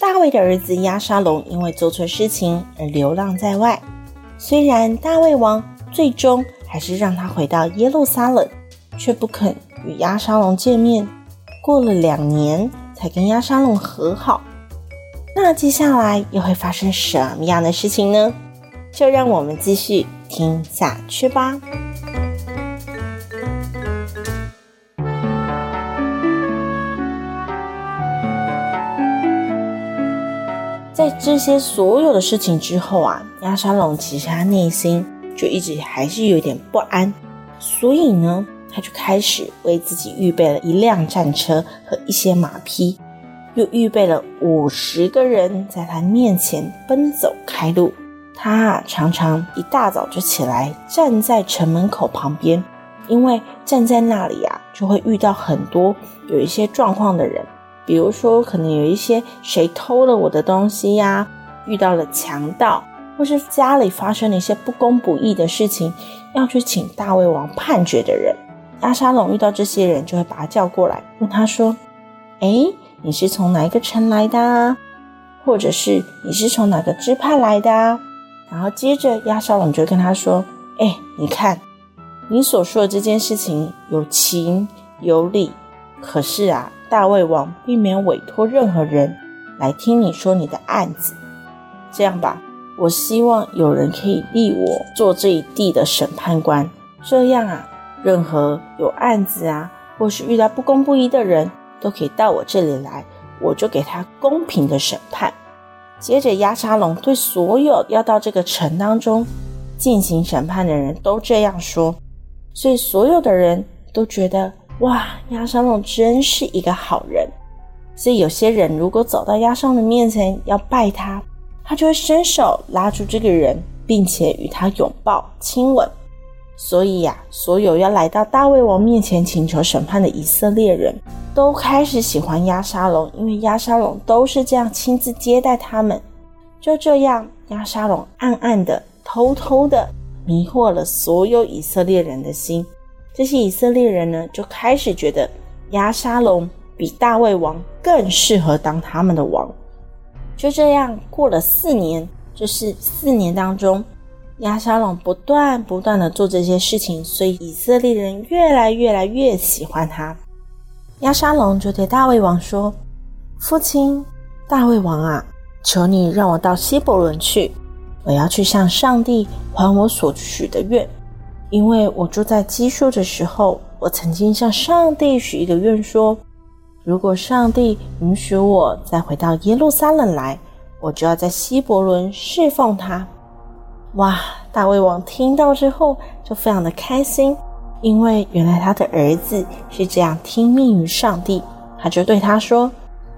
大卫的儿子亚沙龙因为做错事情而流浪在外，虽然大卫王最终还是让他回到耶路撒冷，却不肯与亚沙龙见面。过了两年才跟亚沙龙和好。那接下来又会发生什么样的事情呢？就让我们继续听下去吧。这些所有的事情之后啊，亚沙龙其实他内心就一直还是有点不安，所以呢，他就开始为自己预备了一辆战车和一些马匹，又预备了五十个人在他面前奔走开路。他啊，常常一大早就起来站在城门口旁边，因为站在那里啊，就会遇到很多有一些状况的人。比如说，可能有一些谁偷了我的东西呀，遇到了强盗，或是家里发生了一些不公不义的事情，要去请大胃王判决的人。押沙龙遇到这些人，就会把他叫过来，问他说：“诶，你是从哪一个城来的？啊或者是你是从哪个支派来的？”啊然后接着押沙龙就跟他说：“诶，你看，你所说的这件事情有情有理，可是啊。”大卫王并没有委托任何人来听你说你的案子。这样吧，我希望有人可以立我做这一地的审判官。这样啊，任何有案子啊，或是遇到不公不义的人，都可以到我这里来，我就给他公平的审判。接着，押沙龙对所有要到这个城当中进行审判的人都这样说，所以所有的人都觉得。哇，押沙龙真是一个好人，所以有些人如果走到押沙龙面前要拜他，他就会伸手拉住这个人，并且与他拥抱亲吻。所以呀、所有要来到大卫王面前请求审判的以色列人都开始喜欢押沙龙，因为押沙龙都是这样亲自接待他们。就这样，押沙龙暗暗的、偷偷的迷惑了所有以色列人的心。这些以色列人呢，就开始觉得亚沙龙比大卫王更适合当他们的王。就这样过了四年，就是四年当中，亚沙龙不断不断的做这些事情，所以以色列人越来越来越喜欢他。亚沙龙就对大卫王说：“父亲，大卫王啊，求你让我到希伯伦去，我要去向上帝还我所许的愿。”因为我住在基述的时候，我曾经向上帝许一个愿，说：如果上帝允许我再回到耶路撒冷来，我就要在希伯伦侍奉他。哇！大卫王听到之后就非常的开心，因为原来他的儿子是这样听命于上帝。他就对他说：“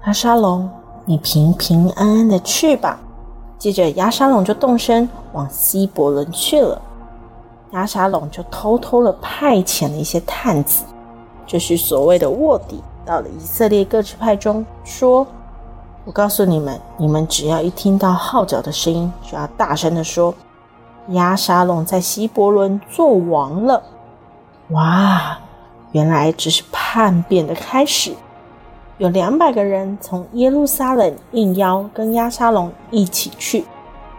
阿沙龙，你平平安安的去吧。”接着，亚沙龙就动身往希伯伦去了。押沙龙就偷偷的派遣了一些探子，就是所谓的卧底，到了以色列各支派中，说：“我告诉你们，你们只要一听到号角的声音，就要大声的说，亚沙龙在希伯仑做王了。”哇，原来这是叛变的开始。有两百个人从耶路撒冷应邀跟亚沙龙一起去，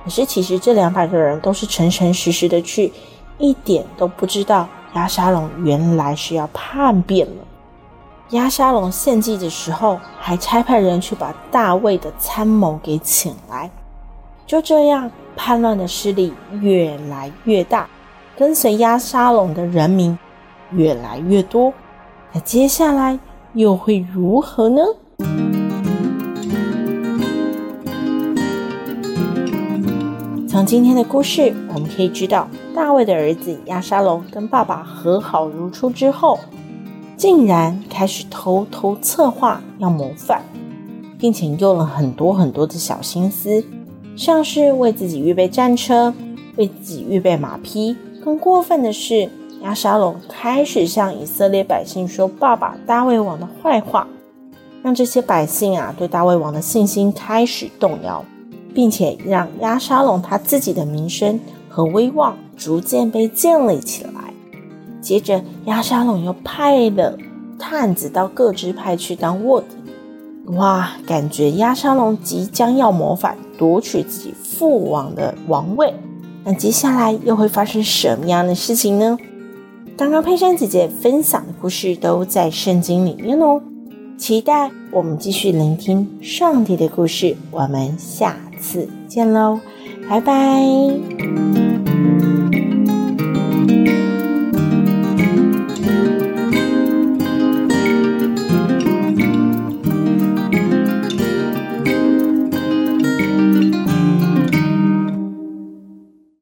可是其实这两百个人都是诚诚实实的去。一点都不知道押沙龙原来是要叛变了。押沙龙献祭的时候，还差派人去把大卫的参谋给请来。就这样，叛乱的势力越来越大，跟随押沙龙的人民越来越多。那接下来又会如何呢？从今天的故事，我们可以知道，大卫的儿子亚沙龙跟爸爸和好如初之后，竟然开始偷偷策划要谋反，并且用了很多很多的小心思，像是为自己预备战车，为自己预备马匹。更过分的是，亚沙龙开始向以色列百姓说爸爸大卫王的坏话，让这些百姓啊对大卫王的信心开始动摇，并且让亚沙龙他自己的名声和威望逐渐被建立起来。接着，亚沙龙又派了探子到各支派去当卧底。哇，感觉亚沙龙即将要谋反夺取自己父王的王位，那接下来又会发生什么样的事情呢？刚刚佩珊姐姐分享的故事都在圣经里面哦，期待我们继续聆听上帝的故事。我们下次见喽，拜拜。